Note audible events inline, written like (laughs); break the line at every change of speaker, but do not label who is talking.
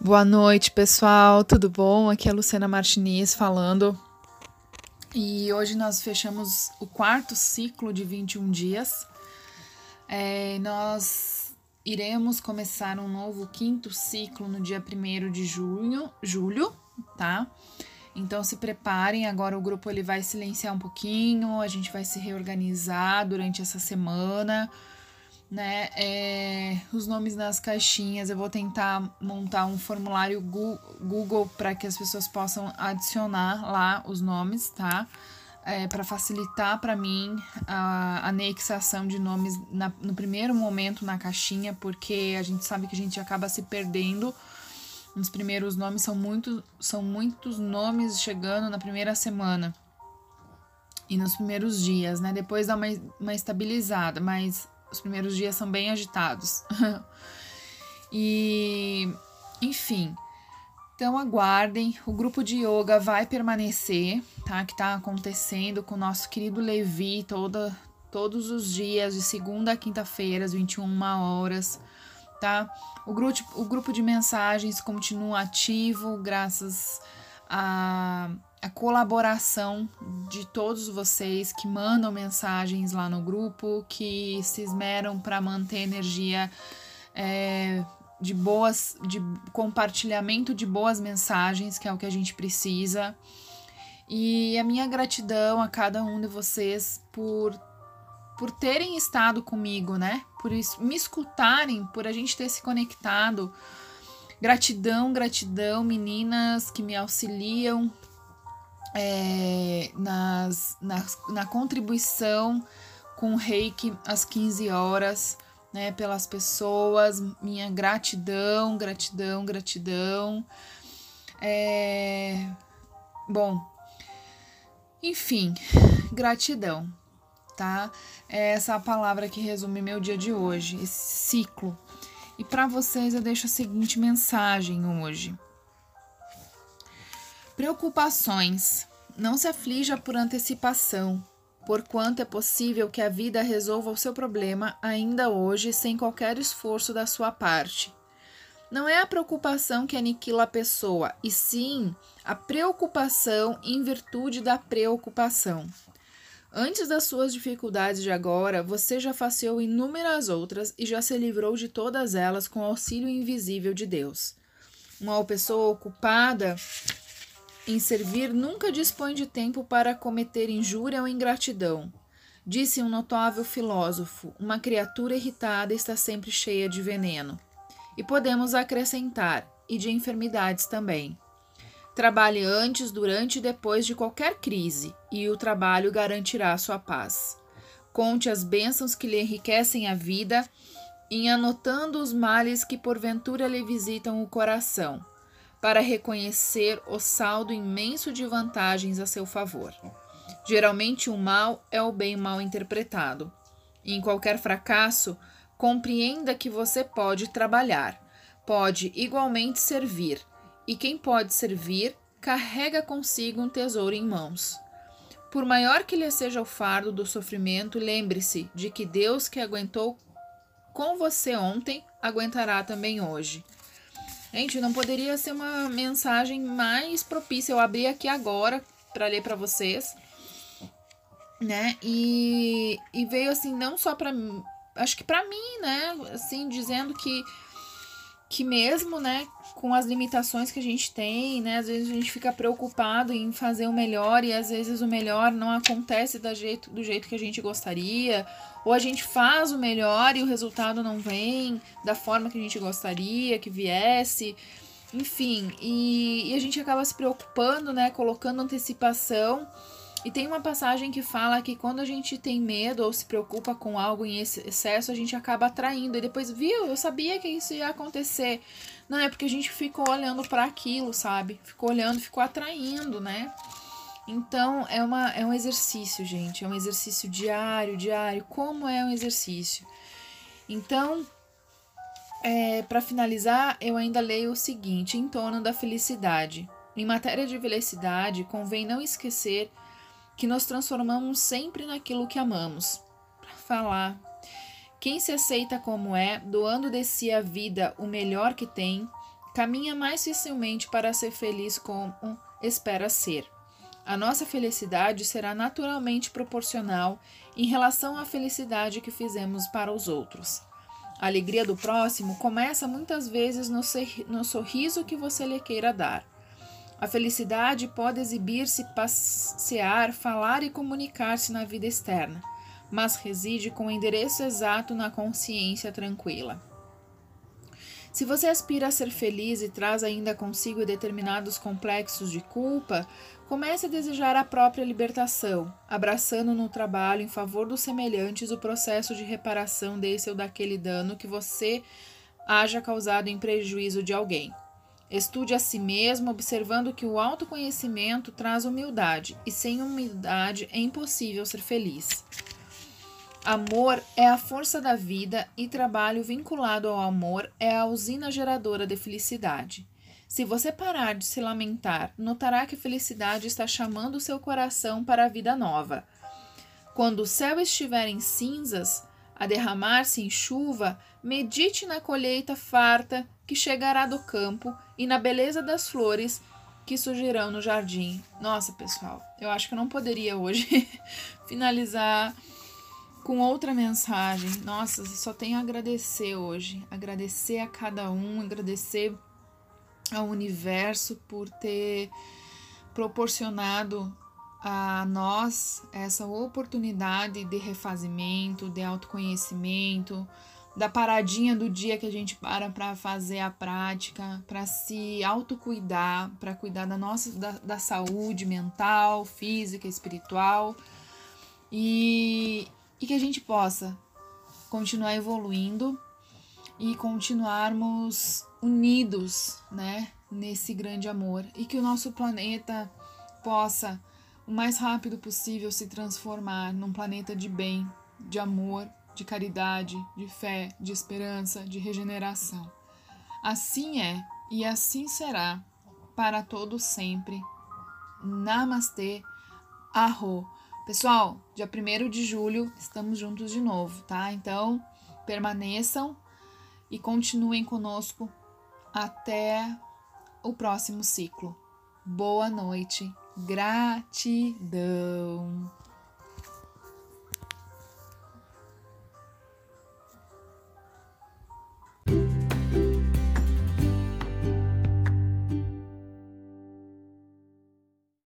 Boa noite, pessoal. Tudo bom? Aqui é a Luciana Martinez falando. E hoje nós fechamos o quarto ciclo de 21 dias. É, nós iremos começar um novo quinto ciclo no dia 1 de junho, julho, tá? Então se preparem, agora o grupo ele vai silenciar um pouquinho, a gente vai se reorganizar durante essa semana né? É, os nomes nas caixinhas. Eu vou tentar montar um formulário Google para que as pessoas possam adicionar lá os nomes, tá? É, para facilitar para mim a anexação de nomes na, no primeiro momento na caixinha, porque a gente sabe que a gente acaba se perdendo. Nos primeiros nomes são, muito, são muitos nomes chegando na primeira semana e nos primeiros dias, né? Depois dá uma, uma estabilizada, mas os primeiros dias são bem agitados. (laughs) e, enfim. Então aguardem, o grupo de yoga vai permanecer, tá? Que tá acontecendo com o nosso querido Levi toda, todos os dias, de segunda a quinta-feira, às 21 horas, tá? O grupo, o grupo de mensagens continua ativo, graças a a colaboração de todos vocês que mandam mensagens lá no grupo, que se esmeram para manter energia é, de boas, de compartilhamento de boas mensagens, que é o que a gente precisa. E a minha gratidão a cada um de vocês por por terem estado comigo, né? Por isso, me escutarem, por a gente ter se conectado. Gratidão, gratidão, meninas que me auxiliam é, nas, na contribuição com o reiki às 15 horas, né, pelas pessoas, minha gratidão, gratidão, gratidão. É, bom, enfim, gratidão, tá? É essa a palavra que resume meu dia de hoje, esse ciclo. E para vocês eu deixo a seguinte mensagem hoje. Preocupações. Não se aflija por antecipação, porquanto é possível que a vida resolva o seu problema ainda hoje sem qualquer esforço da sua parte. Não é a preocupação que aniquila a pessoa, e sim a preocupação em virtude da preocupação. Antes das suas dificuldades de agora, você já faceou inúmeras outras e já se livrou de todas elas com o auxílio invisível de Deus. Uma pessoa ocupada em servir nunca dispõe de tempo para cometer injúria ou ingratidão. Disse um notável filósofo: uma criatura irritada está sempre cheia de veneno. E podemos acrescentar, e de enfermidades também. Trabalhe antes, durante e depois de qualquer crise, e o trabalho garantirá sua paz. Conte as bênçãos que lhe enriquecem a vida, em anotando os males que porventura lhe visitam o coração para reconhecer o saldo imenso de vantagens a seu favor. Geralmente, o mal é o bem mal interpretado. Em qualquer fracasso, compreenda que você pode trabalhar, pode igualmente servir, e quem pode servir carrega consigo um tesouro em mãos. Por maior que lhe seja o fardo do sofrimento, lembre-se de que Deus que aguentou com você ontem, aguentará também hoje. Gente, não poderia ser uma mensagem mais propícia. Eu abri aqui agora para ler para vocês, né? E, e veio assim, não só para acho que para mim, né? Assim, dizendo que que mesmo, né, com as limitações que a gente tem, né, às vezes a gente fica preocupado em fazer o melhor e às vezes o melhor não acontece do jeito, do jeito que a gente gostaria, ou a gente faz o melhor e o resultado não vem da forma que a gente gostaria que viesse, enfim, e, e a gente acaba se preocupando, né, colocando antecipação e tem uma passagem que fala que quando a gente tem medo ou se preocupa com algo em excesso, a gente acaba atraindo. E depois, viu, eu sabia que isso ia acontecer. Não, é porque a gente ficou olhando para aquilo, sabe? Ficou olhando, ficou atraindo, né? Então, é, uma, é um exercício, gente. É um exercício diário, diário. Como é um exercício? Então, é, para finalizar, eu ainda leio o seguinte: em torno da felicidade. Em matéria de felicidade, convém não esquecer que nos transformamos sempre naquilo que amamos. Falar, quem se aceita como é, doando de si a vida o melhor que tem, caminha mais facilmente para ser feliz como espera ser. A nossa felicidade será naturalmente proporcional em relação à felicidade que fizemos para os outros. A alegria do próximo começa muitas vezes no sorriso que você lhe queira dar. A felicidade pode exibir-se, passear, falar e comunicar-se na vida externa, mas reside com o endereço exato na consciência tranquila. Se você aspira a ser feliz e traz ainda consigo determinados complexos de culpa, comece a desejar a própria libertação, abraçando no trabalho em favor dos semelhantes o processo de reparação desse ou daquele dano que você haja causado em prejuízo de alguém. Estude a si mesmo, observando que o autoconhecimento traz humildade, e sem humildade é impossível ser feliz. Amor é a força da vida e trabalho vinculado ao amor é a usina geradora de felicidade. Se você parar de se lamentar, notará que a felicidade está chamando seu coração para a vida nova. Quando o céu estiver em cinzas, a derramar-se em chuva, medite na colheita farta que chegará do campo e na beleza das flores que surgirão no jardim. Nossa, pessoal, eu acho que eu não poderia hoje (laughs) finalizar com outra mensagem. Nossa, só tenho a agradecer hoje. Agradecer a cada um, agradecer ao universo por ter proporcionado a nós essa oportunidade de refazimento, de autoconhecimento, da paradinha do dia que a gente para para fazer a prática, para se autocuidar, para cuidar da nossa da, da saúde mental, física, espiritual. E, e que a gente possa continuar evoluindo e continuarmos unidos, né, nesse grande amor. E que o nosso planeta possa o mais rápido possível se transformar num planeta de bem, de amor de caridade, de fé, de esperança, de regeneração. Assim é e assim será para todo sempre. Namastê, Arro. Pessoal, dia 1 de julho estamos juntos de novo, tá? Então, permaneçam e continuem conosco até o próximo ciclo. Boa noite. Gratidão.